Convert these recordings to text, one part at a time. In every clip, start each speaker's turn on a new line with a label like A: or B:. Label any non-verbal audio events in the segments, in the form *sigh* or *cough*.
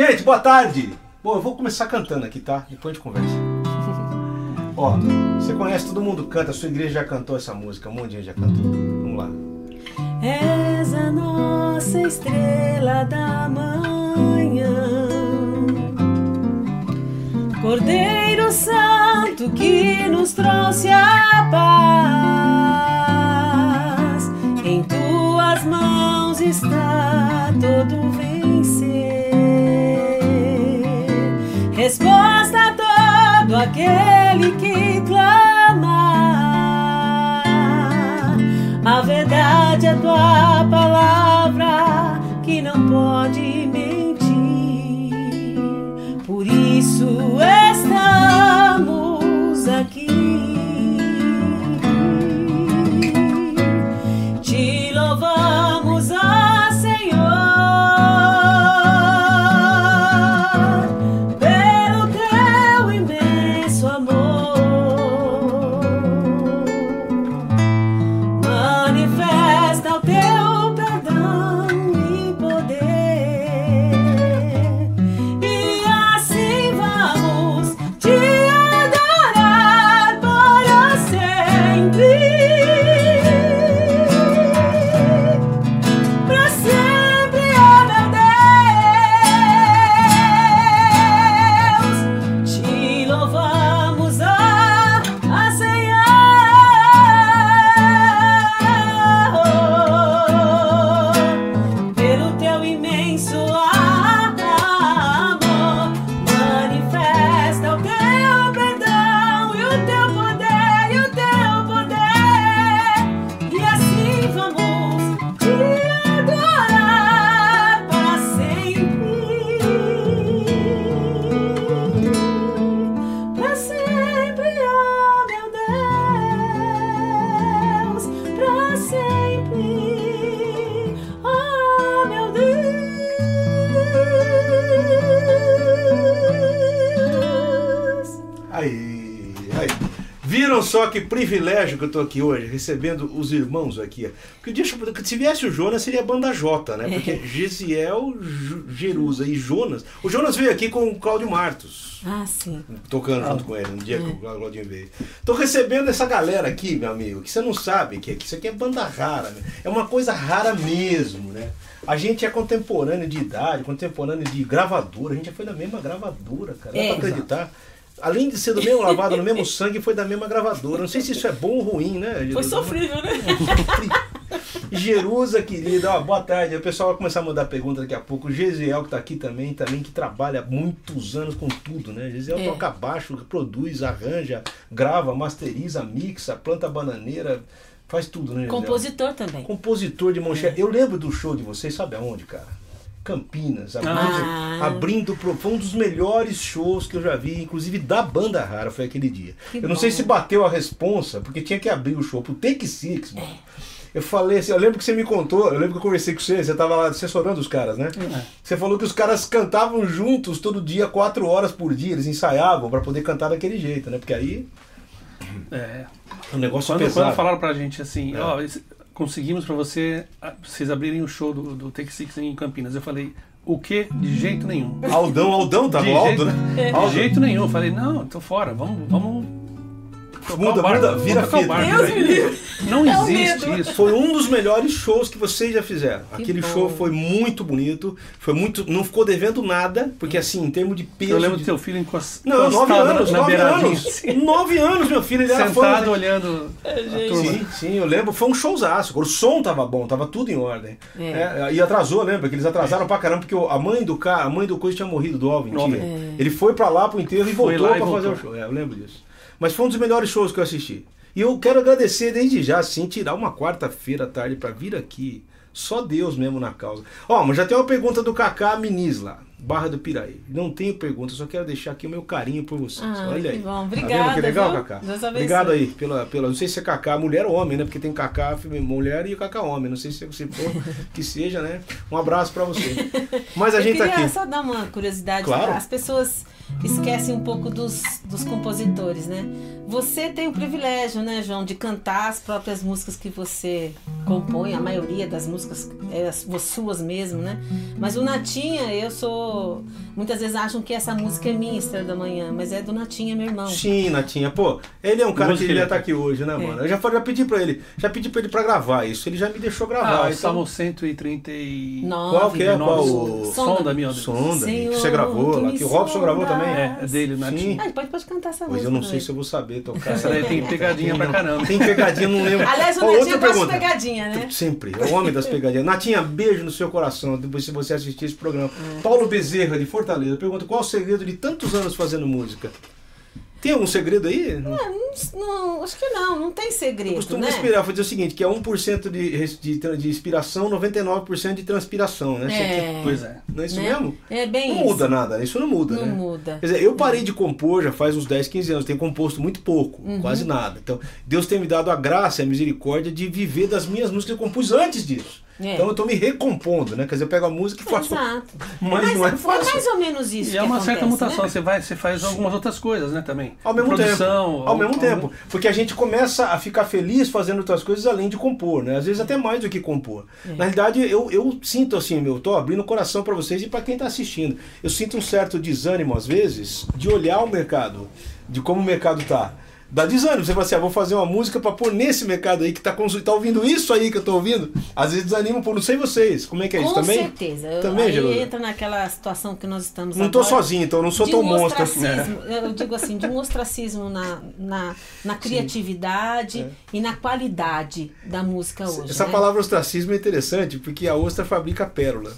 A: Gente, boa tarde! Bom, eu vou começar cantando aqui, tá? Depois a gente conversa. *laughs* Ó, você conhece, todo mundo canta, a sua igreja já cantou essa música, um monte de gente já cantou. Vamos lá.
B: És a nossa estrela da manhã, Cordeiro Santo que nos trouxe a paz. Em tuas mãos está todo vencer. Aquele que clama. A verdade é tua palavra que não pode
A: que privilégio que eu tô aqui hoje, recebendo os irmãos aqui. Porque deixa, se viesse o Jonas, seria a banda J, né? Porque Gesiel, Ju- Jerusa e Jonas. O Jonas veio aqui com o Cláudio Martos.
B: Ah, sim.
A: Tocando junto com ele, no dia que o Claudinho veio. Tô recebendo essa galera aqui, meu amigo, que você não sabe que, que isso aqui é banda rara, né? É uma coisa rara mesmo, né? A gente é contemporâneo de idade, contemporâneo de gravadora, a gente já foi da mesma gravadora, cara. Dá
B: É.
A: pra acreditar? Além de ser do mesmo lavado, no mesmo sangue, foi da mesma gravadora. Não sei se isso é bom ou ruim, né?
B: Foi sofrível, né? *laughs*
A: Jerusa, querida, ó, boa tarde. O pessoal vai começar a mandar pergunta daqui a pouco. O Gesiel, que tá aqui também, também que trabalha há muitos anos com tudo, né? Gesiel
B: É.
A: toca baixo, produz, arranja, grava, masteriza, mixa, planta bananeira, faz tudo, né, Gesiel?
B: Compositor também.
A: Compositor de mão cheia. Eu lembro do show de vocês, sabe aonde, cara? Campinas, abrindo,
B: Ah.
A: abrindo pro- foi um dos melhores shows que eu já vi, inclusive da banda rara, foi aquele dia.
B: Que
A: eu não sei
B: bom.
A: se bateu a responsa, porque tinha que abrir o show pro Take Six, mano. Eu falei assim, eu lembro que você me contou, eu lembro que eu conversei com você, você tava lá assessorando os caras, né? Você falou que os caras cantavam juntos todo dia, quatro horas por dia, eles ensaiavam pra poder cantar daquele jeito, né? Porque aí
C: É.
A: o negócio
C: Quando,
A: pesado.
C: quando falaram pra gente assim,
A: É.
C: ó, esse- conseguimos pra você, vocês abrirem o show do, do Take Six em Campinas. Eu falei, o quê? De jeito nenhum.
A: Aldão, Aldão, tava
C: de
A: Aldo,
C: jeito,
A: né? *laughs*
C: de jeito nenhum. Eu falei, não, tô fora, vamos, vamos
A: Muda,
C: o barco,
A: muda, vira
C: o
A: fita.
C: barco.
B: Deus me livre.
C: Não
B: É o
C: existe
B: medo.
C: isso.
A: Foi um dos melhores shows que vocês já fizeram. Aquele
B: bom.
A: show foi muito bonito, foi muito, não ficou devendo nada, porque assim, em termos de peso.
C: Eu lembro
A: de...
C: do teu filho encos-
A: Não,
C: encostado
A: nove anos,
C: na
A: nove anos.
C: assim, *laughs*
A: Nove anos, meu filho, ele era fã.
C: sentado olhando a turma.
A: Sim, sim, eu lembro. Foi um showzaço. O som tava bom, tava tudo em ordem.
B: É.
A: É, e atrasou, lembra? Que eles atrasaram pra caramba, porque o- a mãe do cara, a mãe do coisa tinha morrido do Alvin.
B: É.
A: Ele foi pra lá pro enterro e voltou
C: lá e
A: pra fazer o
C: voltou.
A: show. É, eu lembro disso. Mas foi um dos melhores shows que eu assisti. E eu quero agradecer desde já, assim, tirar uma quarta-feira à tarde pra vir aqui. Só Deus mesmo na causa. Ó, mas já tem uma pergunta do Kaká Muniz lá, Barra do Piraí. Não tenho pergunta, só quero deixar aqui o meu carinho por vocês.
B: Ah,
A: Olha
B: que
A: aí.
B: bom.
A: Tá vendo
B: Obrigada,
A: que legal,
B: viu?
A: Kaká? Obrigado aí pela, pela. Não sei se é Kaká mulher ou homem, né? Porque tem Kaká mulher e Kaká homem. Não sei se você for *laughs* que seja, né? Um abraço pra você. *laughs* Mas a
B: Eu
A: gente tá
B: queria
A: aqui.
B: só dar uma curiosidade.
A: Claro.
B: As pessoas esquece um pouco dos, dos compositores, né? Você tem o privilégio, né, João, de cantar as próprias músicas que você compõe, a maioria das músicas é as suas mesmo, né? Mas o Natinha, eu sou. Muitas vezes acham que essa música é minha, Estrela da Manhã, mas é do Natinha, meu irmão.
A: Sim, Natinha. Pô, ele é um cara que
C: Música
A: devia
C: ele-
A: estar aqui hoje, né, mano? Eu já, falei- já pedi pra ele, já pedi pra ele pra gravar isso. Ele já me deixou gravar.
C: Ah,
A: então-
C: estavam 130 e...
B: Nove.
A: Qual que é? Qual o...
C: Sonda, minha Deus.
A: Sonda,
B: Senhor,
A: que você gravou lá,
B: me
A: que o Robson gravou também.
C: É, é dele,
A: Sim.
C: Natinho.
B: Ah, pode, pode cantar essa
A: Pois
B: música.
A: eu não sei se eu vou saber tocar.
C: Essa daí tem pegadinha pra caramba.
A: Tem pegadinha, não lembro.
B: Aliás, o gosta de
A: pergunta.
B: pegadinha, né?
A: Sempre, é o homem das pegadinhas. Natinha, beijo no seu coração, depois se você assistir esse programa. Paulo Bezerra, de Fortaleza, pergunta qual o segredo de tantos anos fazendo música? Tem algum segredo aí? Não.
B: Não, acho que não, não tem
A: Eu
B: segredo,
A: costumo
B: né?
A: inspirar, vou dizer o seguinte, que é 1% de, de, de inspiração, 99% de transpiração, né?
B: É,
C: Pois é.
A: Não é isso
B: né?
A: mesmo?
B: É bem
A: Não
B: isso.
A: muda nada, isso não muda,
B: Não
A: né?
B: muda.
A: Quer dizer, eu parei de compor já faz uns 10, 15 anos, tenho composto muito pouco,
B: Uhum.
A: quase nada. Então, Deus tem me dado a graça e a misericórdia de viver das minhas músicas que eu compus antes disso.
B: É.
A: Então eu tô me recompondo, né? Quer dizer, eu pego a música e faço.
B: Exato. *laughs*
A: Mas não é fácil.
B: mais ou menos isso
C: E é uma certa
B: acontece,
C: mutação,
B: né?
C: você, vai, você faz algumas outras coisas, né, também.
A: Ao mesmo
C: Produção,
A: tempo. Ao mesmo
C: algum-
A: tempo. Porque a gente começa a ficar feliz fazendo outras coisas além de compor, né? Às vezes até mais do que compor.
B: É.
A: Na realidade, eu, eu sinto assim, meu, eu tô abrindo o coração para vocês e para quem tá assistindo. Eu sinto um certo desânimo, às vezes, de olhar o mercado, de como o mercado tá. Dá desânimo. Você fala assim, ah, vou fazer uma música para pôr nesse mercado aí que tá, tá ouvindo isso aí que eu tô ouvindo. Às vezes desanima, pô, não sei vocês. Como é que é isso
B: Com
A: também?
B: certeza. Eu-
A: Também,
B: aí
A: Gerudo?
B: entra naquela situação que nós estamos
A: Não tô
B: agora.
A: sozinho, então não sou tão
B: um
A: monstro.
B: ostracismo, eu digo assim, de um ostracismo na, na, na criatividade e na qualidade da música hoje.
A: É. Essa
B: né?
A: palavra ostracismo é interessante porque a ostra fabrica pérola.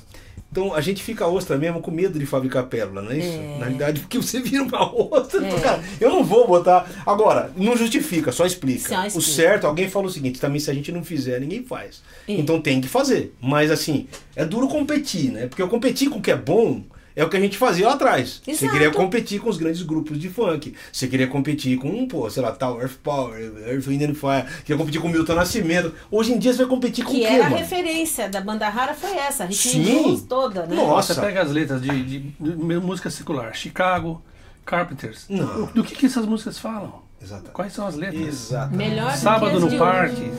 A: Então a gente fica ostra mesmo com medo de fabricar pérola, não é isso?
B: É.
A: Na realidade, porque você vira uma ostra.
B: É.
A: Cara, eu não vou botar. Agora, não justifica, só explica.
B: Só
A: O
B: explica.
A: certo, alguém falou o seguinte: também se a gente não fizer, ninguém faz.
B: É.
A: Então tem que fazer. Mas assim, é duro competir, né? Porque eu competir com o que é bom. É o que a gente fazia lá atrás. Você
B: Exato.
A: queria competir com os grandes grupos de funk. Você queria competir com, pô, sei lá, tal, Earth Power, Earth, Wind and Fire. Queria competir com Milton Nascimento. Hoje em dia você vai competir com
B: Que
A: o quê,
B: era a referência da banda rara foi essa, Ritmo
A: Sim.
B: Toda, né?
A: Nossa.
C: Você pega as letras de, de- de música secular, Chicago, Carpenters.
A: Não.
C: Do que, que essas músicas falam?
A: Exatamente.
C: Quais são as letras?
A: Exato.
B: Melhor
C: Sábado no
B: de
C: parque.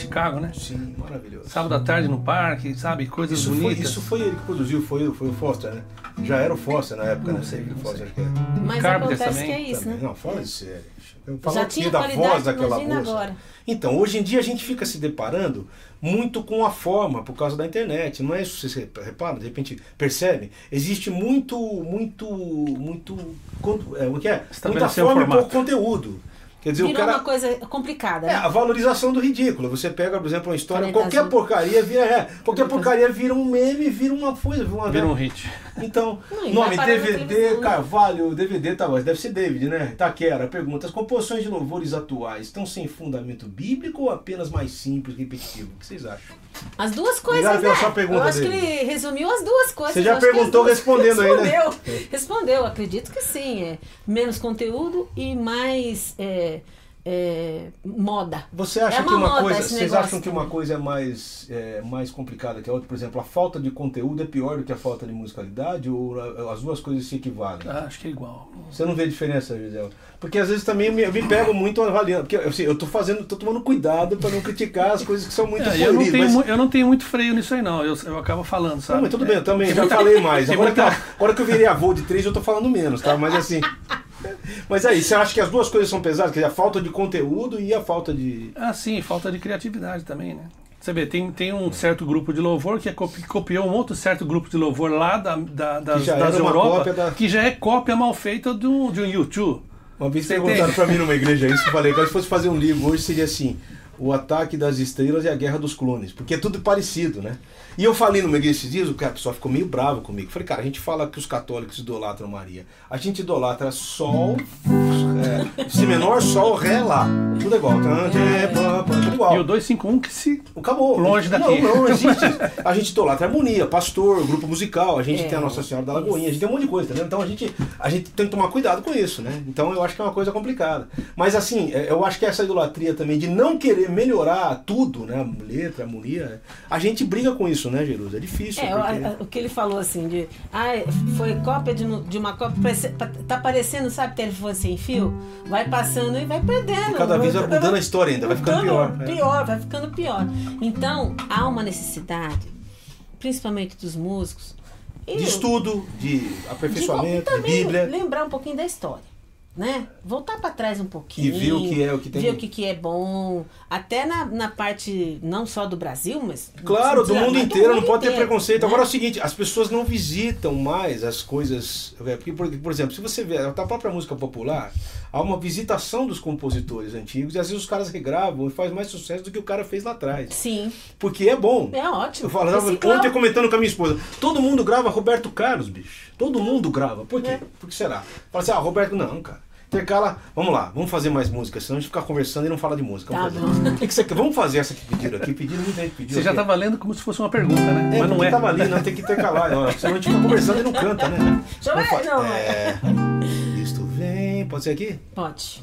C: Chicago, né?
A: Sim, maravilhoso.
C: Sábado à tarde no parque, sabe? Coisas
A: Isso foi,
C: bonitas.
A: isso foi ele que produziu, foi, foi o Foster, né? Já era o Foster na época,
C: Não
A: né?
C: sei,
A: o
C: não
A: Foster,
C: sei.
A: que é.
B: Mas
C: Carpenters
B: acontece
C: também,
B: que é isso,
A: Também.
B: né?
A: Não, fala de sério. Eu
B: Já
A: falo
B: tinha
A: aqui da
B: qualidade,
A: voz daquela moça.
B: agora.
A: Então, hoje em dia a gente fica se deparando muito com a forma por causa da internet. Não é isso que você repara, de repente percebe? Existe muito, muito, muito. É, o que é? Muita
C: um
A: forma e
C: formato.
A: pouco conteúdo. Quer dizer,
B: Virou
A: o cara.
B: uma coisa complicada,
A: É,
B: né?
A: a valorização do ridículo. Você pega, por exemplo, uma história, qualquer
B: azul.
A: porcaria vira. É, qualquer porcaria vira um meme, vira uma coisa, vira uma.
C: Vira um hit.
A: Então,
B: Não,
A: nome DVD? Carvalho, DVD, tá, mas deve ser David, né? Taquera, pergunta: as composições de louvores atuais estão sem fundamento bíblico ou apenas mais simples, repetitivo? O que vocês acham?
B: As duas coisas,
A: Obrigado
B: né?
A: sua pergunta,
B: Eu acho que
A: David.
B: ele resumiu as duas coisas.
A: Você já
B: que
A: perguntou respondendo aí, né?
B: Respondeu. Respondeu, acredito que sim. É menos conteúdo e mais é, é, moda.
A: Você acha
B: É
A: que
B: uma
A: uma
B: moda
A: coisa. Vocês
B: negócio
A: acham que uma coisa é mais, é, mais complicada que a outra? Por exemplo, a falta de conteúdo é pior do que a falta de musicalidade? Ou a- as duas coisas se equivalem?
C: Ah, acho que é igual.
A: Você não vê diferença, Gisele? Porque às vezes também eu me, eu me pego muito avaliando. Porque assim, eu tô fazendo, tô tomando cuidado para não criticar as coisas que são muito
C: É, eu, não tenho,
A: mas-
C: eu não tenho muito freio nisso aí, não. Eu, eu acabo falando, sabe?
A: Não, mas tudo bem, eu também
C: Tem
A: já falei mais. *laughs* Agora, que, agora que eu virei avô de três, eu tô falando menos, tá? Mas assim. *laughs* Mas aí, você acha que as duas coisas são pesadas? Quer dizer, a falta de conteúdo e a falta de.
C: Ah, sim, falta de criatividade também, né? Você vê, tem, tem um certo grupo de louvor que é copi- copiou um outro certo grupo de louvor lá da, da, das, das Europa,
A: da-
C: que já é cópia mal feita do, de um YouTube.
A: Uma vez
C: Você
A: perguntaram pra mim numa igreja isso, eu falei, se fosse fazer um livro hoje seria assim. O ataque das estrelas e a guerra dos clones. Porque é tudo parecido, né? E eu falei numa igreja esses dias, o pessoal ficou meio bravo comigo. Falei, cara, a gente fala que os católicos idolatram Maria. A gente idolatra Sol, é, Si menor, Sol, Ré, Lá. Tudo igual. Tudo igual.
C: E o 251 que se.
A: Acabou.
C: Longe daqui.
A: Não, não existe. A gente idolatra harmonia, pastor, grupo musical, a gente
B: É.
A: tem a Nossa Senhora da Lagoinha, a gente tem um monte de coisa, entendeu? Então a gente, a gente tem que tomar cuidado com isso, né? Então eu acho que é uma coisa complicada. Mas assim, é, eu acho que essa idolatria também de não querer melhorar tudo, né? Letra, harmonia, a gente briga com isso, né, Jerusa? É difícil.
B: É,
A: porque-
B: o, a- o que ele falou assim, de. Ah, foi cópia de, de uma cópia. Tá parecendo, sabe, telefone sem fio? Vai passando e vai perdendo.
A: E cada vez vai mudando a história ainda, vai ficando pior.
B: Mudando,
A: é.
B: Pior, vai ficando pior. Então, há uma necessidade, principalmente dos músicos. e
A: De estudo, de
B: de
A: aperfeiçoamento, de,
B: também
A: Bíblia.
B: lembrar um pouquinho da história. Né? Voltar para trás um pouquinho.
A: E ver o que é, o que tem-
B: Ver o que, que é bom. Até na, na parte, não só do Brasil, mas.
A: Claro, do mundo inteiro, não
B: mundo
A: pode ter
B: inteiro,
A: preconceito.
B: né?
A: Agora é o seguinte, as pessoas não visitam mais as coisas. é, Porque, por, por exemplo, se você vê a própria música popular, há uma visitação dos compositores antigos e às vezes os caras regravam e faz mais sucesso do que o cara fez lá atrás.
B: Sim,
A: Porque é bom.
B: é ótimo.
A: Eu falava ontem comentando com a minha esposa, todo mundo grava Roberto Carlos, bicho. Todo mundo grava. Por quê?
B: É.
A: Por que será? Fala assim, ah, Roberto, não, cara. Intercala, vamos lá, vamos fazer mais música, senão a gente fica conversando e não fala de música. Vamos,
B: Tá
A: fazer. O que, que você quer? Vamos fazer essa que pediram aqui. Pediram, muita gente pediu.
C: Você já
A: aqui.
C: tá valendo como se fosse uma pergunta, né?
A: É,
C: Mas não é.
A: tava ali, não, tem que intercalar. Senão a gente fica conversando e não canta, né? Vamos fa-
B: não,
A: é. Cristo vem. Pode ser aqui?
B: Pode.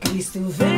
B: Cristo vem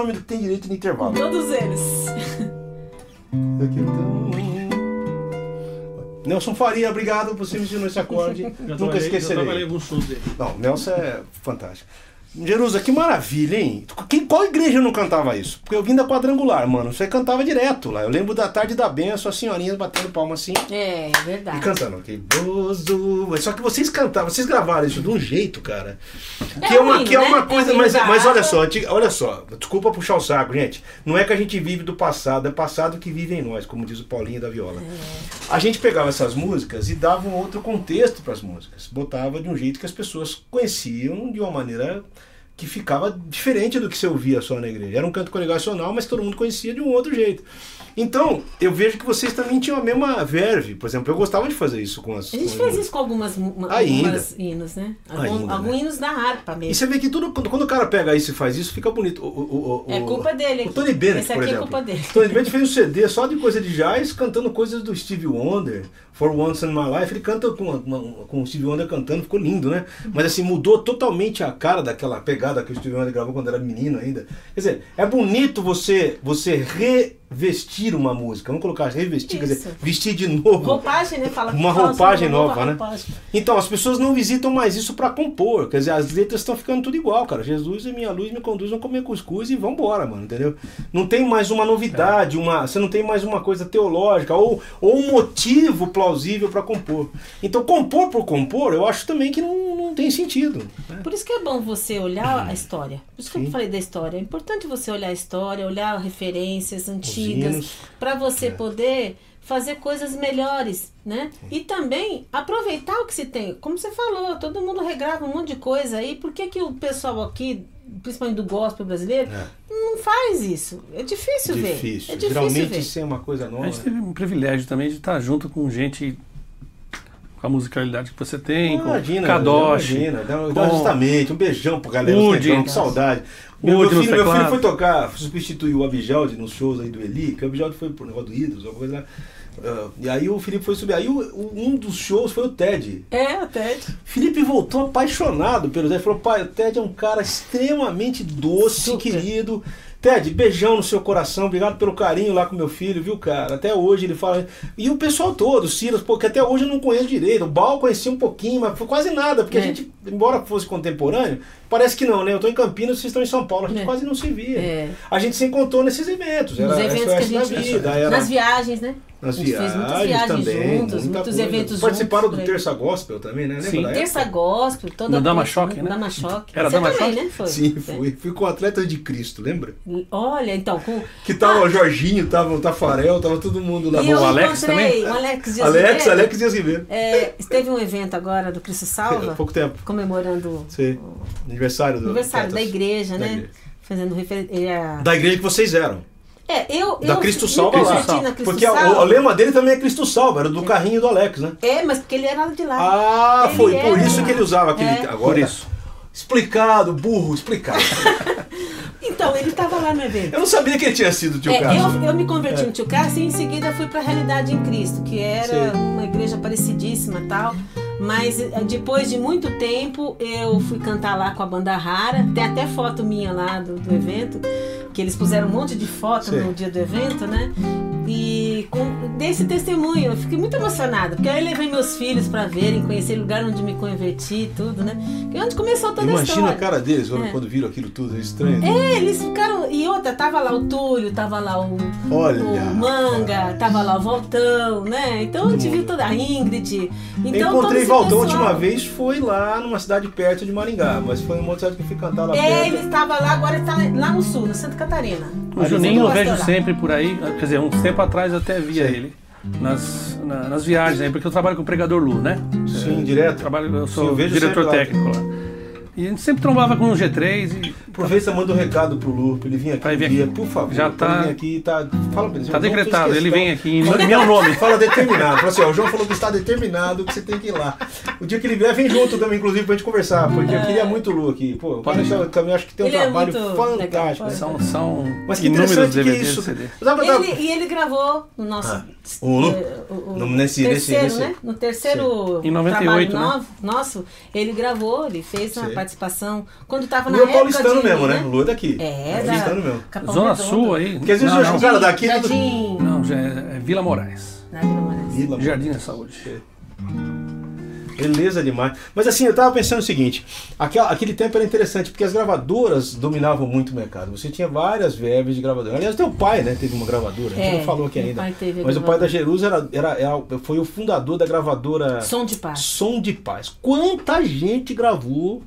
B: os
A: menores que tem direito de intervalo.
B: Todos eles.
A: Aqui, então. Nelson Faria, obrigado por você me ensinou esse acorde. Nunca
C: Já trabalhei
A: esquecerei.
C: alguns shows dele.
A: Não, Nelson é fantástico. Jerusa, que maravilha, hein? Quem, qual igreja não cantava isso? Porque eu vim da quadrangular, mano. Você cantava direto lá. Eu lembro da tarde da benção, as senhorinhas batendo palma assim
B: É,
A: e
B: verdade.
A: cantando. Que bozo. Só que vocês cantavam, vocês gravaram isso de um jeito, cara. Que
B: É
A: é, uma,
B: um
A: que é
B: hino,
A: uma
B: né?
A: coisa.
B: É
A: mas, mas olha só, olha só. Desculpa puxar o saco, gente. Não é que a gente vive do passado, é passado que vive em nós, como diz o Paulinho da Viola.
B: É.
A: A gente pegava essas músicas e dava um outro contexto para as músicas. Botava de um jeito que as pessoas conheciam de uma maneira que ficava diferente do que você ouvia só na igreja. Era um canto congregacional, mas todo mundo conhecia de um outro jeito. Então, eu vejo que vocês também tinham a mesma verve. Por exemplo, eu gostava de fazer isso com as.
B: A gente fez isso com algumas, uma- algumas hinos, né? Alguns
A: né?
B: hinos da harpa
A: E
B: mesmo.
A: você vê que tudo, quando, quando o cara pega isso e faz isso, fica bonito. O, o- o-
B: É culpa dele.
A: O Tony Bennett,
B: Esse
A: por
B: aqui é
A: exemplo.
B: culpa dele.
A: O Tony Bennett fez um CD só de coisa de jazz, cantando coisas do Stevie Wonder. For Once in My Life. Ele canta com, com o Stevie Wonder cantando, ficou lindo, né? Mas assim, mudou totalmente a cara daquela pegada que o Stevie Wonder gravou quando era menino ainda. Quer dizer, é bonito você, você revestir uma música. Vamos colocar revestir, quer dizer,
B: Isso.
A: vestir de novo.
B: Roupagem, né? Fala,
A: Uma roupagem
B: uma
A: nova, né?
B: roupagem.
A: Então, as pessoas não visitam mais isso pra compor. Quer dizer, as letras estão ficando tudo igual, cara. Jesus é minha luz, me conduz, vamos comer cuscuz e vambora, mano, entendeu? Não tem mais uma novidade, uma, você não tem mais uma coisa teológica ou, ou um motivo plausível pra compor. Então, compor por compor, eu acho também que não, não tem sentido. né?
B: Por isso que é bom você olhar a história. Por isso que
A: Sim.
B: eu falei da história. É importante você olhar a história, olhar referências antigas, para você
A: É.
B: poder fazer coisas melhores, né? E também aproveitar o que se tem. Como você falou, todo mundo regrava um monte de coisa aí. Por que, que o pessoal aqui, principalmente do gospel brasileiro,
A: É.
B: não faz isso? É difícil, ver.
A: Difícil.
B: É difícil
A: Geralmente
B: ver.
A: isso é uma coisa
C: A
A: nova.
C: gente teve um privilégio também de estar junto com gente com a musicalidade que você tem,
A: Imagina,
C: com Kadosh,
A: imagina.
C: Com-
A: justamente um beijão pro galera
C: Woody.
A: que saudade. Meu, meu filho, meu filho foi tocar, substituiu o Abijaldi nos shows aí do Eli, que o Abijaldi foi pro negócio do Ídolos, alguma coisa lá. Ah, e aí o Felipe foi subir. Aí o- o- um dos shows foi o Ted.
B: É, até.
A: Felipe voltou apaixonado pelo Ted. Falou, pai, o Ted é um cara extremamente doce,
B: Super.
A: querido. Ted, beijão no seu coração, obrigado pelo carinho lá com meu filho, viu, cara? Até hoje ele fala. E o pessoal todo, o Silas, porque até hoje eu não conheço direito. O Bal conhecia um pouquinho, mas foi quase nada, porque a
B: É.
A: gente, embora fosse contemporâneo, parece que não, né? Eu tô em Campinas, vocês estão em São Paulo, a gente
B: É.
A: quase não se via.
B: É.
A: A gente se encontrou nesses eventos, era
B: Nos eventos que a gente.
A: vida, era
B: Nas viagens, né?
A: nas
B: a gente fez muitas
A: viagens
B: viagens
A: também,
B: juntos,
A: muita
B: muitos
A: coisa.
B: eventos
A: Participaram
B: juntos
A: do. Terça Gospel também, né? Lembra
C: Sim.
B: Terça gospel, toda
C: No Dama Choque, né?
B: Dama Choque.
C: Era
B: Você
C: Dama
B: também,
C: Choque?
B: né? Foi.
A: Sim,
B: É.
A: fui. Fui com o atleta de Cristo, lembra?
B: Olha, então, com.
A: Que tava o Jorginho, tava o Tafarel, tava todo mundo lá.
B: E eu
C: o Alex
B: encontrei
C: também?
B: o Alex Dias
A: Alex,
B: Ribeiro.
A: Alex Dias Ribeiro.
B: É, teve um evento agora do Cristo Salva, *laughs*
A: Há pouco tempo.
B: comemorando
A: Sim. Aniversário do
B: aniversário da igreja,
A: Da
B: né?
A: igreja.
B: Fazendo referência.
A: Da igreja que vocês eram.
B: É, eu.
A: Da
B: eu
A: Cristo Salva lá.
B: Cristo
A: Porque a- o,
B: Salva.
A: o lema dele também é Cristo Salva, era do carrinho do Alex, né?
B: É, mas porque ele era de lá.
A: Ah,
B: Ele
A: foi por isso que ele usava aquele.
B: É.
A: Agora,
C: Por isso.
A: Explicado, burro, explicado. *laughs*
B: Então, ele estava lá no evento.
A: Eu não sabia que ele tinha sido tio
B: É,
A: Carlos.
B: eu, eu me converti no Tio Cássio e em seguida fui para a Realidade em Cristo, que era
A: Sim.
B: uma igreja parecidíssima e tal. Mas eh, depois de muito tempo eu fui cantar lá com a banda Rara. Tem até foto minha lá do, do evento, que eles puseram um monte de foto
A: Sim.
B: no dia do evento, né? E com, dei esse testemunho, eu fiquei muito emocionada, porque aí levei meus filhos para verem, conhecer o lugar onde me converti e tudo, né? E onde começou toda a
A: Imagina
B: história.
A: a cara deles quando,
B: É.
A: quando viram aquilo tudo, é estranho.
B: É, eles ficaram. E outra, tava lá o Túlio, tava lá o,
A: Olha,
B: o Manga, tava lá o Voltão, né? Então eu tive toda a Ingrid. Então,
A: eu encontrei Valdão a última vez, foi lá numa cidade perto de Maringá, mas foi uma outra cidade que eu fui cantar lá
B: É,
A: perto.
B: ele estava lá, agora ele tá lá no sul, na Santa Catarina.
C: O Juninho eu vejo
B: Pastoral.
C: sempre por aí, quer dizer, uns tempo atrás eu até via
A: Sim.
C: ele nas, na- nas viagens aí, porque eu trabalho com o pregador Lu, né?
A: Sim,
C: É,
A: direto.
C: Trabalho, eu
A: Sim,
C: sou
A: eu vejo
C: diretor técnico lá. E a gente sempre trombava com o G3 e
A: Aproveita, manda um recado pro Lu, pra ele vir aqui um
C: vir
A: dia,
C: aqui.
A: por favor.
C: Já
A: pra
C: tá-
A: ele aqui, tá, fala pra ele.
C: tá
A: "João, fiz
C: decretado, ele
A: questão."
C: vem aqui em meu nome.
A: Fala determinado. Fala assim, ó, o João falou que está determinado que você tem que ir lá. O dia que ele vier, vem junto também, inclusive, pra gente conversar. Porque eu queria muito o Lu aqui. Pô, o cara também acho que tem um
B: Ele é
A: trabalho
B: muito
A: fantástico.
B: legal?
C: São, são
A: Mas que
C: inúmeros
A: interessante que isso.
C: e
B: Ele, e ele gravou no nosso.
A: Ah, o
B: eh, o-
A: No- nesse-
B: terceiro,
A: nesse-
B: né? No terceiro
C: Em 98,
B: trabalho
C: né?
B: novo, nosso, ele gravou, ele fez uma
A: Sim.
B: participação. Quando tava
A: O
B: na
A: Lu é
B: época
A: paulistano
B: de,
A: mesmo, né? O Lu é daqui.
B: É,
A: paulistano
B: da
A: mesmo.
B: Capão
C: Zona
B: Redondo.
C: Sul aí.
A: Porque às vezes
C: não,
A: cara daqui-
B: Jardim.
C: não, já é, é Vila Moraes.
B: Na Vila Moraes.
A: Vila,
C: Jardim da Saúde.
A: Beleza demais. Mas assim, eu tava pensando o seguinte: aquela- aquele tempo era interessante, porque as gravadoras dominavam muito o mercado. Você tinha várias verbas de gravadoras. Aliás, teu pai, né, teve uma gravadora. A gente
B: É,
A: não falou aqui ainda. Mas o pai da
B: gravadora.
A: Jerusa era, era, era- foi o fundador da gravadora
B: Som de paz.
A: Som de Paz. Quanta gente gravou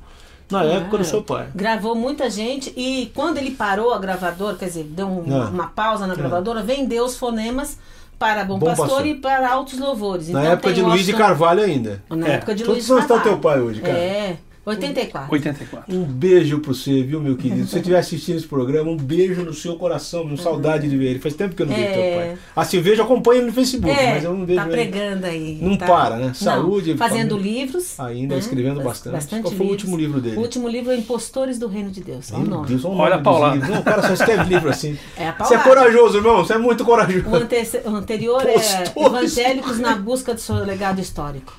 A: na época do seu pai?
B: Gravou muita gente e quando ele parou a gravadora, quer dizer, deu um-
A: Ah.
B: uma pausa na gravadora, vendeu os fonemas para Bom,
A: Bom
B: Pastor,
A: Pastor.
B: e para Altos Louvores.
A: Na
B: Então
A: época
B: tem
A: de Luiz de Carvalho ainda.
B: Na
C: É,
B: época de
A: todos
B: Luiz de
A: está
B: Carvalho.
A: teu pai hoje, cara.
B: É. 84.
C: 84.
A: Um beijo pra você, viu, meu querido? Se você estiver assistindo esse programa, um beijo no seu coração, uma saudade de ver ele. Faz tempo que eu não vejo
B: É.
A: teu pai. Assim, eu vejo, acompanho no Facebook,
B: É,
A: mas eu não vejo
B: tá
A: ele.
B: pregando aí.
A: Não
B: tá-
A: para, né?
B: Não,
A: Saúde,
B: Fazendo
A: família.
B: livros.
A: Ainda,
B: né?
A: escrevendo
B: Bas-
A: bastante. Qual foi o último livro dele?
B: O último livro é Impostores do Reino de Deus. Olha o
A: Meu
B: nome.
A: Deus, olha
C: Olha a paulada.
A: livros. Não, o cara só escreve livro assim. *laughs*
B: É a
A: Você é corajoso, irmão. Você é muito corajoso.
B: O, ante- o anterior
A: Postores.
B: é Evangélicos na Busca do Seu Legado Histórico.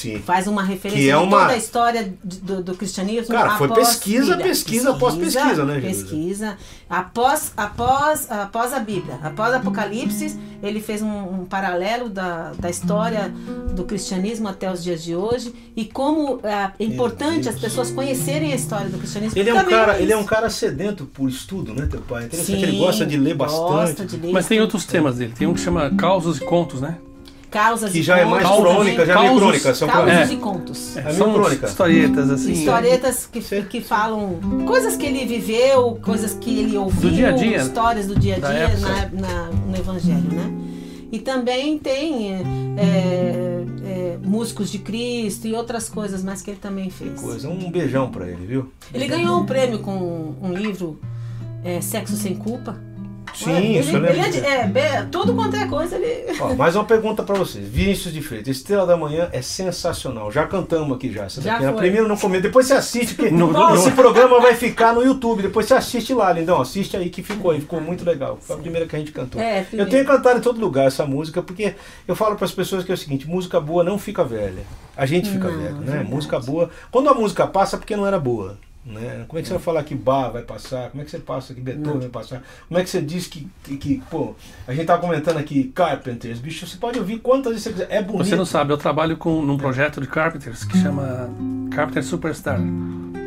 A: Sim.
B: Faz uma referência
A: Que é
B: de
A: uma-
B: toda a história do, do cristianismo.
A: Cara, foi pesquisa,
B: Bíblia.
A: pesquisa após pesquisa, né?
B: Pesquisa. Após, após, após a Bíblia, após Apocalipse, ele fez um, um paralelo da, da história do cristianismo até os dias de hoje e como é importante
A: Deus.
B: as pessoas conhecerem a história do cristianismo.
A: Ele é, um cara,
B: isso.
A: ele é um cara sedento por estudo, né, teu pai? Interessante,
B: Sim,
A: ele gosta de ler bastante.
B: de ler,
C: Mas tem outros temas dele. Tem um que chama Causos e Contos, né?
B: Causas
A: Que
B: e
A: já é mais
B: contos
A: crônica, já é meio
C: Causos-
A: crônica. São
B: Causos
A: crônicas.
C: É.
B: e contos.
A: É meio
C: São
A: crônica.
C: historietas, assim.
B: Historietas que, que falam coisas que ele viveu, coisas que ele ouviu,
C: Do dia a dia.
B: histórias do dia a dia na, na- no Evangelho, né? E também tem é, é, músicos de Cristo e outras coisas mais que ele também fez.
A: Coisa. Um beijão pra ele, viu?
B: Ele ganhou um prêmio com um livro é, Sexo Sem Culpa.
A: Sim,
B: ele,
A: isso eu
B: ele
A: lembro
B: é, de- é, be- tudo quanto é coisa ele.
A: Ó, *laughs* mais uma pergunta pra vocês. Vinícius de Freitas, Estrela da Manhã é sensacional. Já cantamos aqui já. Essa
B: Já
A: daqui. Na
B: foi.
A: primeira não comer. Depois você assiste, porque *laughs*
C: No- no-
A: esse programa vai ficar no YouTube. Depois você assiste lá, lindão. Assiste aí que ficou aí. Ficou muito legal. Foi a primeira que a gente cantou.
B: É,
A: Eu
B: primeiro.
A: tenho cantado em todo lugar essa música, porque eu falo para as pessoas que é o seguinte: música boa não fica velha. A gente fica
B: Não,
A: velho,
B: é
A: né?
B: verdade.
A: Música boa. Quando a música passa, é porque não era boa. Né? Como é que você vai falar que Bach vai passar? Como é que você passa que Beethoven vai passar? Como é que você diz que, que, que, pô, a gente tava comentando aqui Carpenters, bicho, você pode ouvir quantas vezes você quiser. É bonito.
C: Você não sabe, eu trabalho com, num projeto de Carpenters que chama Carpenter Superstar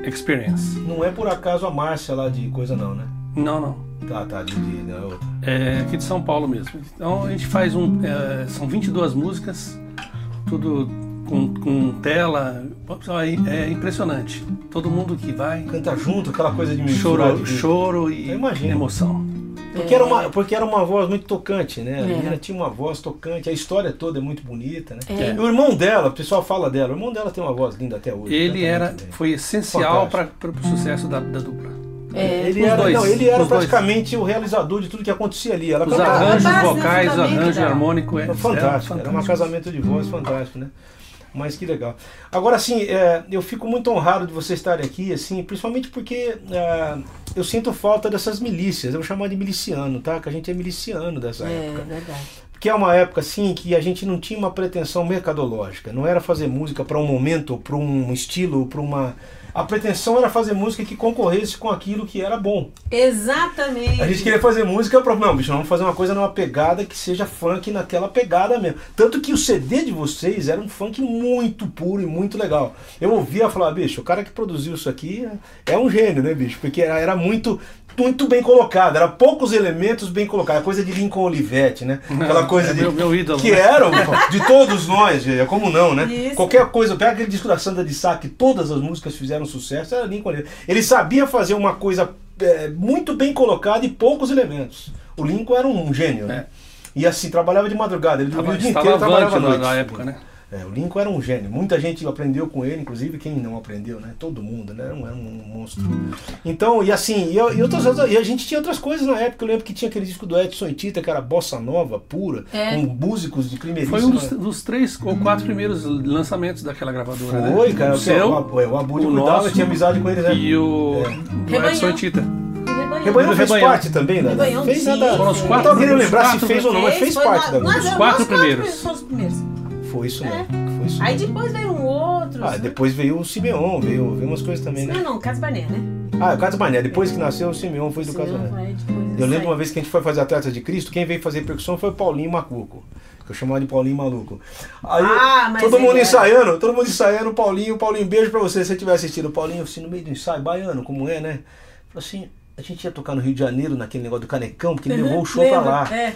C: Experience.
A: Não é por acaso a Márcia lá de coisa não, né?
C: Não, não.
A: Tá, tá, de, de não, é outra.
C: É aqui de São Paulo mesmo. Então a gente faz um. é, são 22 músicas, tudo com, com tela. É impressionante. Todo mundo que vai.
A: Canta junto, aquela coisa de
C: Choro,
A: de-
C: choro e emoção.
A: Porque era, uma, porque era uma voz muito tocante, né? A
B: É.
A: menina tinha uma voz tocante, a história toda é muito bonita, né?
B: É.
A: O irmão dela, o pessoal fala dela, o irmão dela tem uma voz linda até hoje.
C: Ele era,
A: bem.
C: foi essencial para
A: Fantástico.
C: o sucesso da, da dupla.
B: É,
A: ele era,
C: dois,
A: não, ele era
C: os dois.
A: praticamente o realizador de tudo que acontecia ali. Ela
C: Os
A: cantava-
C: arranjos vocais, arranjo
B: dá.
C: harmônico é
A: Era fantástico, era um casamento de voz fantástico, né? Mas que legal. Agora, assim, é, eu fico muito honrado de você estar aqui, assim, principalmente porque é, eu sinto falta dessas milícias. Eu vou chamar de miliciano, tá? Que a gente é miliciano dessa
B: É
A: época.
B: verdade.
A: Que é uma época, assim, que a gente não tinha uma pretensão mercadológica. Não era fazer música para um momento, para um estilo, para uma... A pretensão era fazer música que concorresse com aquilo que era bom.
B: Exatamente.
A: A gente queria fazer música para não, bicho, vamos fazer uma coisa numa pegada que seja funk naquela pegada mesmo. Tanto que o CD de vocês era um funk muito puro e muito legal. Eu ouvia falar, bicho, o cara que produziu isso aqui é um gênio, né, bicho? Porque era, era muito muito bem colocado, era poucos elementos bem colocados, coisa de Lincoln Olivetti, né? Aquela coisa
C: é
A: de
C: meu- meu ídolo,
A: que
C: né?
A: era de todos nós, é como não, né?
B: Isso.
A: Qualquer coisa, pega aquele disco da Sandra de Sá que todas as músicas fizeram sucesso, era Lincoln Olivetti. Ele sabia fazer uma coisa é, muito bem colocada e poucos elementos. O Lincoln era um gênio, né? E assim, trabalhava de madrugada, ele dormia o dia inteiro, trabalhava
C: na,
A: noite.
C: na época, né?
A: É, o Lincoln era um gênio. Muita gente aprendeu com ele, inclusive quem não aprendeu, né? Todo mundo, né? Era um, era um monstro. Então, e assim, e, eu- e outras, e a gente tinha outras coisas na época. Eu lembro que tinha aquele disco do Edson e Tita, que era bossa nova, pura,
B: É.
A: com músicos de primeiríssima.
C: Foi um dos, dos três ou quatro primeiros lançamentos daquela gravadora. né?
A: Foi, cara.
C: O
A: O,
C: seu,
A: o, o Abud
C: o
A: cuidava,
C: nosso
A: tinha amizade com eles, né?
C: e o, o
B: Rebanhão.
C: Edson e Tita.
B: Rebanhão.
A: Fez
C: Rebanhão.
A: parte também, né?
B: Rebanhão,
A: fez
B: sim.
A: nada.
C: Foram os
A: Eu
C: quatro-
A: tava querendo
C: os
A: lembrar se fez ou não, mas fez parte da.
C: Os quatro primeiros.
B: Fomos os primeiros.
A: Foi isso mesmo. Foi isso
B: Aí depois veio um outro.
A: Ah, depois veio o Simeon, veio, veio umas coisas também, né?
B: Não, não, Carlos né?
A: Ah, o Mané. Depois que nasceu o Simeon, foi do
B: depois
A: Eu lembro uma vez que a gente foi fazer Atletas de Cristo, quem veio fazer percussão foi o Paulinho Macuco. Que eu chamava de Paulinho Maluco. Aí,
B: Ah, mas
A: todo mundo
B: era.
A: ensaiando, todo mundo ensaiando, Paulinho, Paulinho, beijo pra você se você estiver assistindo. O Paulinho, assim, no meio do ensaio, baiano, como é, né? Falou assim, a gente ia tocar no Rio de Janeiro, naquele negócio do Canecão, porque ele levou o show pra
B: Lembra?
A: lá.
B: É.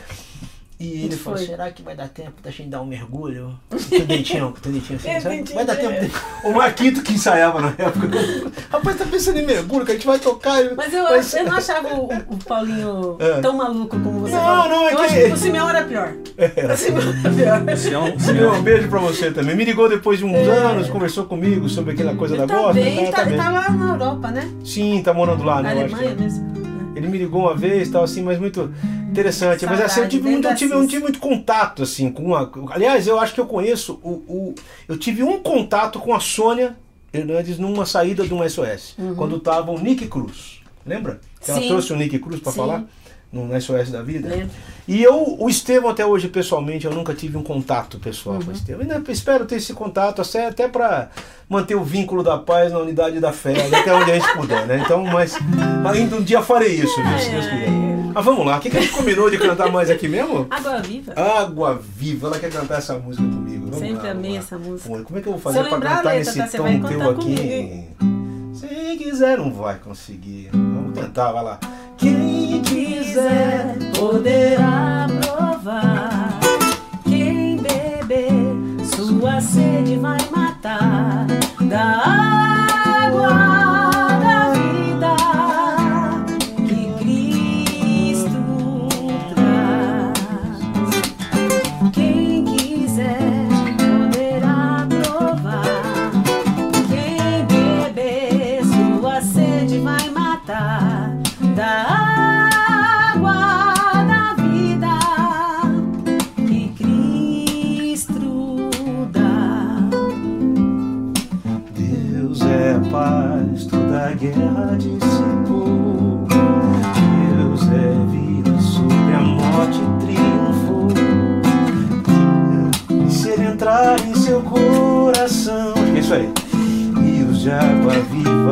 A: E ele falou:
B: foi?
A: será que vai dar tempo da gente dar um mergulho? Com o dentinho, com o dentinho assim,
B: É,
A: sabe? Vai dar tempo. de- *laughs* O Marquito que ensaiava na época. *laughs* Rapaz, tá pensando em mergulho, que a gente vai tocar. e-
B: Mas eu,
A: vai-
B: eu não achava o, o Paulinho
A: É.
B: tão maluco como você
A: Não,
B: falou.
A: não, é
B: eu
A: que-
B: acho que o Simeão era pior. *laughs* O Simeão era pior.
C: Simeão,
A: Simeão, um beijo pra você também. Me ligou depois de uns anos, conversou comigo sobre aquela coisa
B: É. Ele
A: da
B: tá
A: gosta.
B: bem,
A: tá,
B: tá,
A: tá bem.
B: tá lá na Europa, né?
A: Sim, tá morando lá,
B: Na
A: né? eu acho
B: Alemanha mesmo.
A: Ele me ligou uma vez, tal assim, mas muito interessante. mas assim, eu tive, muito, eu tive, eu tive muito contato assim com a. Aliás, eu acho que eu conheço o, o- eu tive um contato com a Sônia Hernandes numa saída de um SOS, quando tava o Nick Cruz. Lembra? Que ela
B: Uhum. Sim.
A: trouxe o Nick Cruz para falar no SOS da vida.
B: Lembro.
A: E eu, o Estevão até hoje pessoalmente, eu nunca tive um contato pessoal
B: Uhum.
A: com o Estevão. Ainda espero ter esse contato até, até para manter o vínculo da paz na unidade da fé, até onde a gente puder, né? Então, mas ainda um dia farei isso, viu, se Deus quiser. Mas vamos lá, o que, que a gente combinou de cantar mais aqui mesmo?
B: Água Viva.
A: Água Viva, ela quer cantar essa música comigo. Vamos
B: Sempre
A: lá,
B: amei
A: lá.
B: essa música.
A: Pô, Como é que eu vou fazer
B: eu
A: pra
B: lembrar a
A: cantar
B: letra,
A: nesse
B: tá?
A: Tom teu aqui?
B: comigo?
A: Se quiser, não vai conseguir. Vamos tentar, vai lá. Quem quiser
D: poderá provar. Quem beber, sua sede vai matar. Da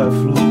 A: viva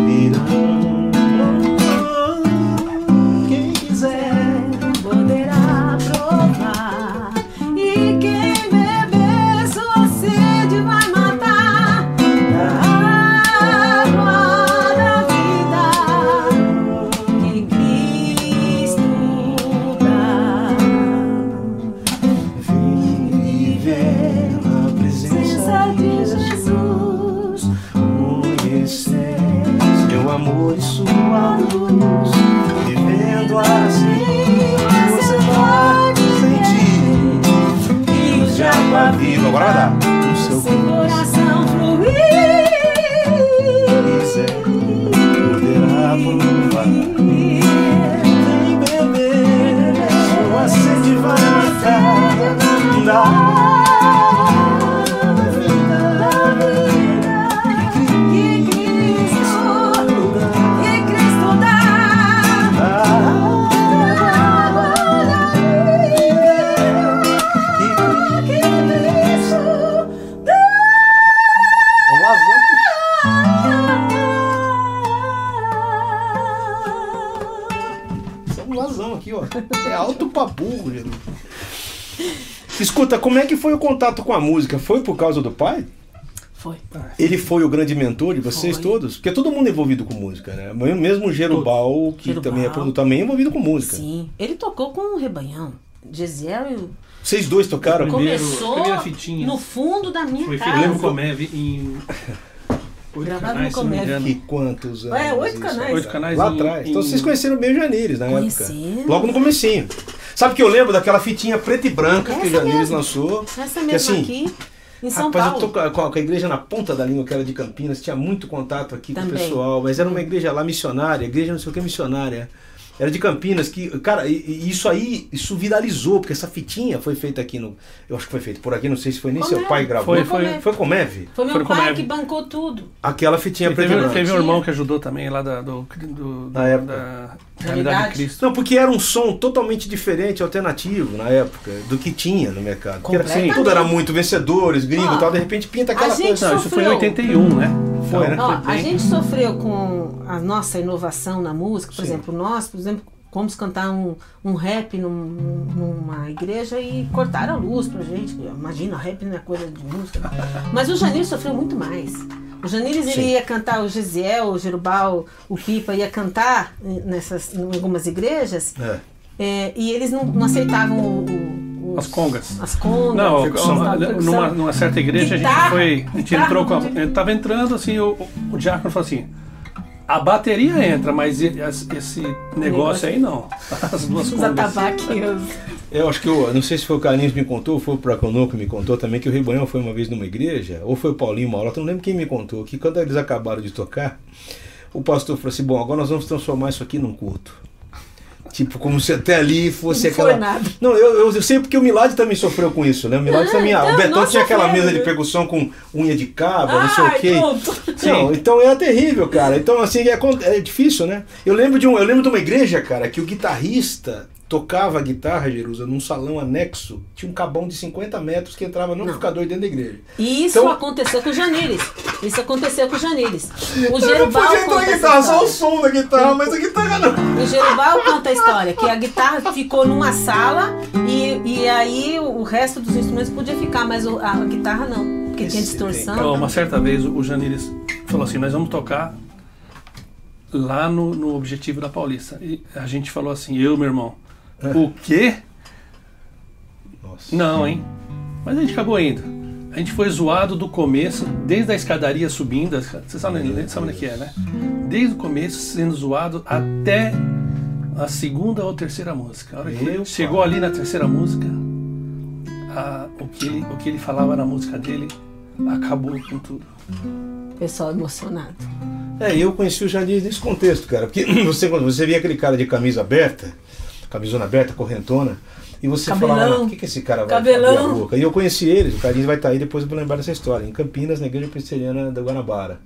A: aqui, ó. É alto pra burro, Jesus. Escuta, como é que foi o contato com a música? Foi por causa do pai?
B: Foi.
A: Ele foi o grande mentor de vocês
B: Foi.
A: todos? Porque todo mundo é envolvido com música, né? Mesmo o Gerubal, que
B: Gerubal.
A: também é produtor, também é envolvido com música.
B: Sim. Ele tocou com o Rebanhão. Gesiel e o-
A: Vocês dois tocaram?
C: Primeiro-
B: começou no fundo da minha
C: Foi
B: casa.
C: no Comev em. Oito
B: Gravado
C: canais,
B: no
C: engano.
A: Que quantos anos?
B: É, oito
A: isso,
B: canais.
A: cara?
C: Oito canais
A: Lá
C: em-
A: atrás.
C: em-
A: Então vocês conheceram bem o Janires na época.
B: Conhecemos.
A: Logo no comecinho. Sabe que eu lembro daquela fitinha preta e branca que o
B: Essa
A: Janires
B: mesmo.
A: lançou?
B: Essa
A: Que
B: mesmo
A: assim,
B: aqui, em São
A: Rapaz,
B: Paulo.
A: eu tô com a, com a- igreja na ponta da língua, que era de Campinas, tinha muito contato aqui com o
B: Também.
A: pessoal, mas era uma igreja lá missionária, igreja não sei o que missionária. Era de Campinas, que, cara, isso aí, isso viralizou, porque essa fitinha foi feita aqui no. Eu acho que foi feito por aqui, não sei se foi nem seu
B: Comev.
A: pai gravou.
C: Foi,
B: foi.
A: Foi com Meve?
B: Foi meu
C: Foi
B: pai
C: Comev.
B: que bancou tudo.
A: Aquela fitinha
C: E teve, teve um irmão que ajudou também lá da, do, do,
A: Na época.
C: da
B: Realidade.
C: De Cristo.
A: Não, porque era um som totalmente diferente, alternativo na época, do que tinha no mercado. Porque era,
B: Completamente.
A: tudo era muito vencedores, gringo e tal, de repente pinta aquela coisa.
C: Não, isso foi em
B: Sofreu.
C: 81, né?
A: Foi, né?
B: Ó, a gente sofreu com a nossa inovação na música, por
A: Sim.
B: exemplo, nós, por exemplo, fomos cantar um, um rap num- numa igreja e cortaram a luz pra gente. Imagina, rap não é coisa de música. Mas o Janir sofreu muito mais. O Janires ele ia cantar o Gesiel, o Jerubal, o Pipa ia cantar nessas, em algumas igrejas
A: É.
B: é, e eles não, não aceitavam o, o-
C: As congas.
B: As congas.
C: Não, numa, numa, numa certa igreja a
B: Guitarra,
C: gente foi. A gente entrou com a, ele tava entrando assim, o, o diácono falou assim. A bateria entra, mas as- esse negócio aí não. *laughs* As duas
B: Os
C: congas.
B: atabaques.
A: Eu acho que eu não sei se foi o Carlinhos que me contou, ou foi o Praconô que me contou também, que o Ribonhão foi uma vez numa igreja, ou foi o Paulinho Maurota, não lembro quem me contou, que quando eles acabaram de tocar, o pastor falou assim, bom, agora nós vamos transformar isso aqui num culto. Tipo, como se até ali fosse
B: Não foi
A: aquela.
B: nada.
A: Não, eu, eu, sei porque o Milad também sofreu com isso, né? O Milad
B: Ah,
A: também.
B: então,
A: o Betão
B: nós
A: tinha aquela mesa de
B: viu?
A: percussão com unha de cabra, não sei o quê.
B: pronto.
A: Não, então é terrível, cara. Então, assim, é, é difícil, né? Eu lembro, de um, eu lembro de uma igreja, cara, que o guitarrista tocava a guitarra, Jerusa, num salão anexo, tinha um cabão de 50 metros que entrava no
B: Não.
A: amplificador dentro da igreja.
B: E isso
A: Então-
B: aconteceu com o Janires. Isso aconteceu com o Janires. O *laughs* Gerubal
A: podia entrar
B: conta
A: a guitarra, só o
B: história.
A: som da guitarra, mas a guitarra não.
B: O Gerubal conta a história, que a guitarra ficou numa sala e, e aí o, resto dos instrumentos podia ficar, mas a, guitarra não, porque tinha
A: Esse
B: distorção.
C: Então, uma certa vez o Janires falou assim: Nós vamos tocar lá no, no Objetivo da Paulista. E a gente falou assim: Eu, meu irmão, o quê?
A: Nossa.
C: Não, hein? Mas a gente acabou indo. A gente foi zoado do começo, desde a escadaria subindo, você sabe, sabe onde é que é, né? Desde o começo sendo zoado até a segunda ou terceira música. A hora que
A: Meu
C: chegou
A: pai.
C: ali na terceira música, a- o, que ele, o que ele falava na música dele acabou com tudo.
B: Pessoal emocionado.
A: É, eu conheci o Janir nesse contexto, cara. Porque *clears throat* você, quando você via aquele cara de camisa aberta, camisona aberta, correntona, e você
B: Cabelão.
A: falava, o que, que esse cara vai
B: Cabelão.
A: abrir a boca? E eu conheci eles, o Carlinhos vai estar aí, depois eu vou lembrar dessa história, em Campinas, na igreja presbiteriana da Guanabara.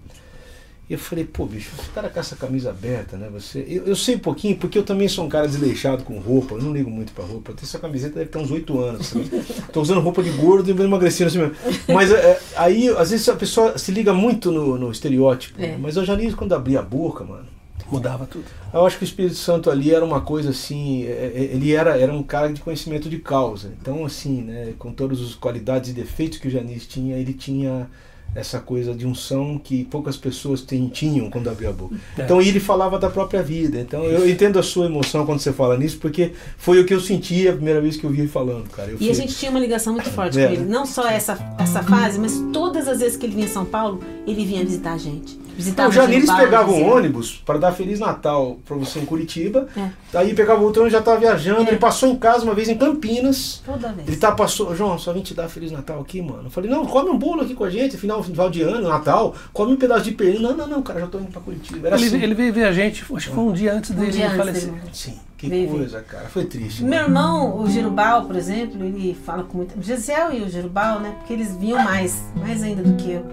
A: E eu falei, pô, bicho, esse cara com essa camisa aberta, né? Você, eu, eu sei um pouquinho, porque eu também sou um cara desleixado com roupa, eu não ligo muito pra roupa. Eu tenho essa camiseta deve ter uns 8 anos. *laughs* Tô usando roupa de gordo e vou emagrecendo assim mesmo. Mas é, aí, às vezes, a pessoa se liga muito no, no estereótipo.
B: É.
A: né? Mas eu já li quando abria a boca, mano.
C: Mudava tudo.
A: Eu acho que o Espírito Santo ali era uma coisa assim, é, é, ele era, era um cara de conhecimento de causa. Então, assim, né, com todas as qualidades e defeitos que o Janis tinha, ele tinha essa coisa de unção que poucas pessoas têm- tinham quando abria a boca.
C: É.
A: Então, ele falava da própria vida. Então, eu entendo a sua emoção quando você fala nisso, porque foi o que eu senti a primeira vez que eu vi ele falando, cara. Eu
B: E a
A: fui-
B: gente tinha uma ligação muito forte
A: É.
B: com ele. Não só essa, essa fase, mas todas as vezes que ele vinha em São Paulo, ele vinha visitar a gente. Visitava
A: Não, já eles pegavam um
B: dizia-
A: ônibus para dar Feliz Natal para você em Curitiba.
B: É.
A: Aí pegava outro ônibus já estava viajando.
B: É.
A: Ele passou em casa uma vez em Campinas.
B: Toda vez.
A: Ele tá, passou, João, só vim te dar Feliz Natal aqui, mano. Eu falei, não, come um bolo aqui com a gente, final, final de ano, Natal, come um pedaço de pernil. Não, não, não, cara, já tô indo pra Curitiba. Era
C: Ele,
A: assim.
C: ele veio ver a gente, acho que foi um dia antes
B: Um
C: dele
B: dia antes
C: falecer.
B: dele.
A: Sim, que
B: Veio
A: coisa, cara. Foi triste.
B: Meu
A: né?
B: irmão, o Jerubal, por exemplo, ele fala com muita. Gisel e o Jerubal, né? Porque eles vinham mais, mais ainda do que eu.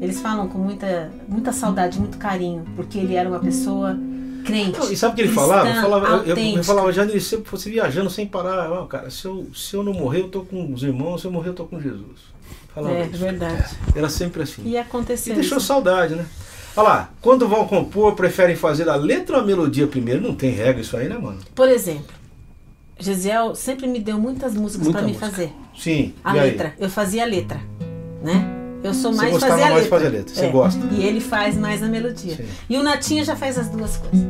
B: Eles falam com muita, muita saudade, muito carinho, porque ele era uma pessoa crente.
A: Não, e sabe o que ele
B: cristã,
A: falava? falava eu, eu, eu
B: autêntica.
A: falava, Janir, se eu fosse viajando sem parar, ó, cara, se eu, se eu não morrer, eu tô com os irmãos, se eu morrer, eu tô com Jesus. Falava
B: É
A: isso.
B: verdade.
A: Era sempre assim.
B: E aconteceu.
A: E deixou saudade, né? Olha lá, quando vão compor, preferem fazer a letra ou a melodia primeiro? Não tem regra isso aí, né, mano?
B: Por exemplo, Gisiel sempre me deu muitas músicas
C: Muita
B: para
C: música.
B: fazer.
A: Sim.
B: A
A: e aí?
B: letra. Eu fazia a letra, né? Eu sou mais fazer a
A: mais
B: letra.
A: fazer a letra, você
B: É.
A: gosta.
B: E ele faz mais a melodia.
A: Sim.
B: E o Natinha já faz as duas coisas.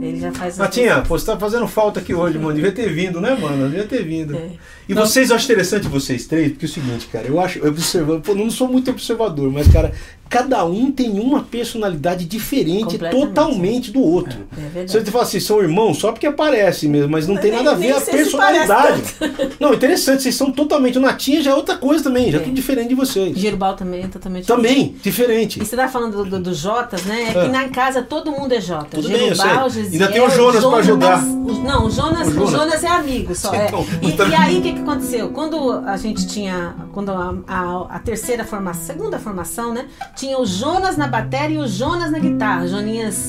B: Ele já faz as
A: Natinha, pô, você tá fazendo falta aqui hoje, mano. Devia ter vindo, né, mano? Devia ter vindo.
B: É.
A: E
C: Não.
A: vocês, eu acho interessante vocês três, porque é o seguinte, cara, eu acho, eu observando, pô, não sou muito observador, mas, cara, cada um tem uma personalidade diferente totalmente do outro.
B: É.
A: Se você fala assim, são irmãos só porque aparece mesmo, mas não tem
B: Nem-
A: nada a ver a personalidade. Não, interessante, vocês são totalmente. O Natinha já é outra coisa também, já é
B: É.
A: tudo diferente de vocês.
B: Gerubal também é totalmente
A: Também, diferente.
B: E você tá falando do, do, do Jotas, né? É que na casa todo mundo é Jota.
A: Tudo bem,
B: Gerubal,
A: sei.
B: Gesiel,
A: Ainda tem o Jonas pra ajudar.
B: o- não, o Jonas,
A: O
B: o
A: Jonas.
B: Jonas. é amigo só. é.
A: Então,
B: E,
A: então-
B: e aí o que, que aconteceu? Quando a gente tinha. Quando a, a- a terceira formação, segunda formação, né? Tinha o Jonas na bateria e o Jonas na guitarra. Joninhas,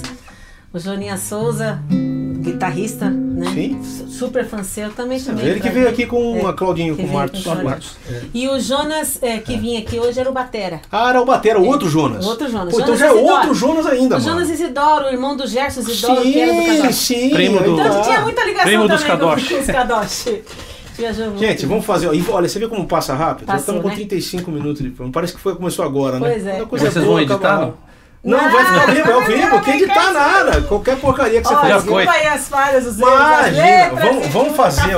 B: o Joninhas Souza, guitarrista, né?
A: Sim.
B: Super fã seu também. também
A: Ele que veio aqui com
B: É,
A: a Claudinho, com o Marcos.
B: com
C: Marcos.
B: E o Jonas é, que vinha aqui hoje era o Batera.
A: Ah, era o Batera, o outro Jonas.
B: O outro Jonas.
A: Pô, então
B: Jonas
A: já é
B: Isidoro.
A: outro Jonas ainda,
B: O
A: mano.
B: Jonas Isidoro, o irmão do Gerson Isidoro, que era do
A: Sim,
B: Kadosh.
A: sim.
C: Primo do-
B: Então
A: tá.
B: gente tinha muita ligação
C: Primo dos
B: também com,
C: Kadosh.
B: com os Kadosh. *laughs* Viajou muito.
A: Gente, vamos fazer. ó, Olha, você vê como passa rápido? Já
B: Passou,
A: estamos com
B: né?
A: 35 minutos de programa. Parece que foi, começou agora, né?
B: Pois é.
A: Quando a coisa
C: Vocês
A: boa,
C: vão editar, não?
A: Não,
B: Não,
A: vai ficar vivo, é ao vivo,
B: não,
A: que
B: não,
A: editar nada. qualquer porcaria que você
C: foi.
B: desculpa aí as falhas, os
A: Imagina, vamos, vamos fazer.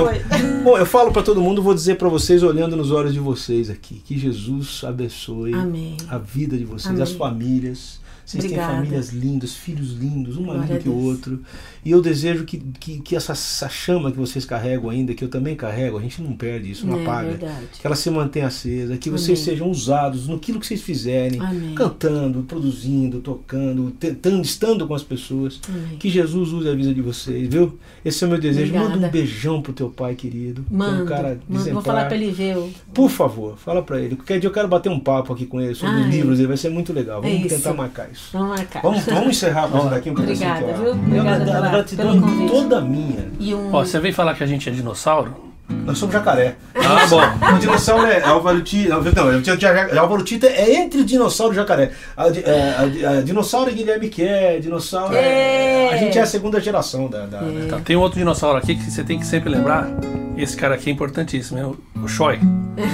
A: Bom, eu falo pra todo mundo, vou dizer pra vocês, olhando nos olhos de vocês aqui, que Jesus abençoe
B: Amém.
A: a vida de vocês,
B: Amém.
A: as famílias. Vocês
B: Obrigada.
A: têm famílias lindas, filhos lindos, um mais lindo que o outro. E eu desejo que, que, que essa, essa chama que vocês carregam ainda, que eu também carrego, a gente não perde isso, não
B: É
A: apaga.
B: verdade.
A: Que ela se mantenha acesa, que vocês
B: Amém.
A: sejam usados no que vocês fizerem,
B: Amém.
A: cantando, produzindo, tocando, tentando, estando com as pessoas.
B: Amém.
A: Que Jesus use a vida de vocês, viu? Esse é o meu desejo. Manda um
B: Obrigada.
A: beijão pro teu pai querido. que
B: Manda,
A: um cara
B: manda. Vou falar pra ele ver.
A: Por favor, fala pra ele. Qualquer dia eu quero bater um papo aqui com ele sobre
B: Ai.
A: livros, ele vai ser muito legal. Vamos
B: É
A: tentar marcar isso.
B: Vamos marcar.
A: Vamos, vamos encerrar isso daqui um
B: Obrigada, viu? Obrigada
A: Eu- a
B: pela-
A: gratidão
B: pelo convite.
A: toda minha.
B: E um...
C: Ó, você veio falar que a gente é dinossauro?
A: Nós somos jacaré.
C: Ah, bom.
A: O dinossauro é Álvaro Tita. Não, o Tia- Tia- Álvaro Tita é entre o dinossauro e o jacaré. A, di- é, a, a dinossauro é Guilherme Kerr, dinossauro é.
B: É.
A: A gente é a segunda geração da. da-
B: É.
C: Tá, tem um outro dinossauro aqui que você tem que sempre lembrar. Esse cara aqui é importantíssimo, é o, Choi.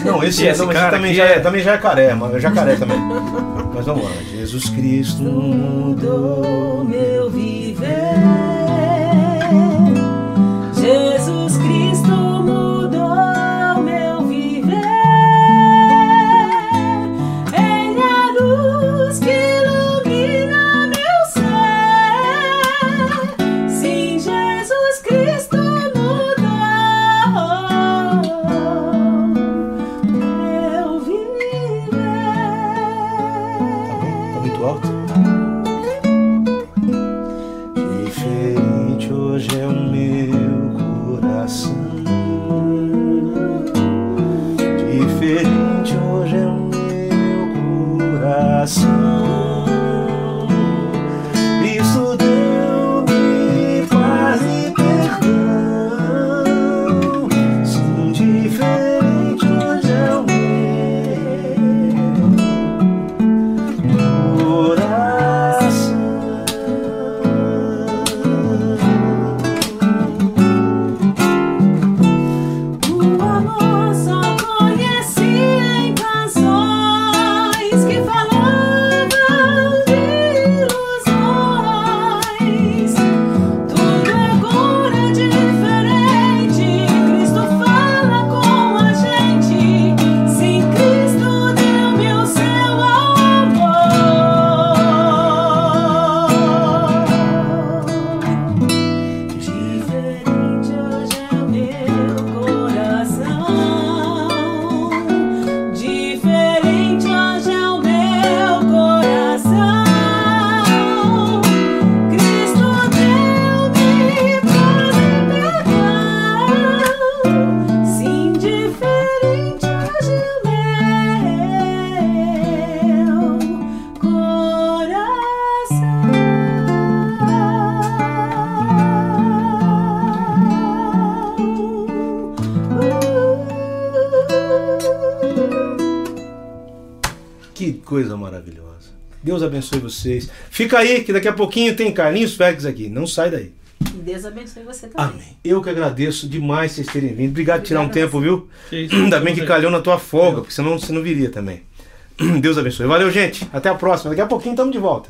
A: Não, esse, é,
C: esse
A: não,
C: cara
A: também, já é,
C: é-
A: também já é caré, mano. É jacaré também. Mas vamos lá. Jesus Cristo
B: mudou meu viver.
A: Coração. Deus abençoe vocês. Fica aí, que daqui a pouquinho tem Carlinhos Félix aqui. Não sai daí.
B: Deus abençoe você também.
A: Amém. Eu que agradeço demais vocês terem vindo. Obrigado por tirar um tempo, viu?
C: Isso.
A: Ainda bem que calhou na tua folga, porque senão você não viria também. *clears throat* Deus abençoe. Valeu, gente. Até a próxima. Daqui a pouquinho estamos de volta.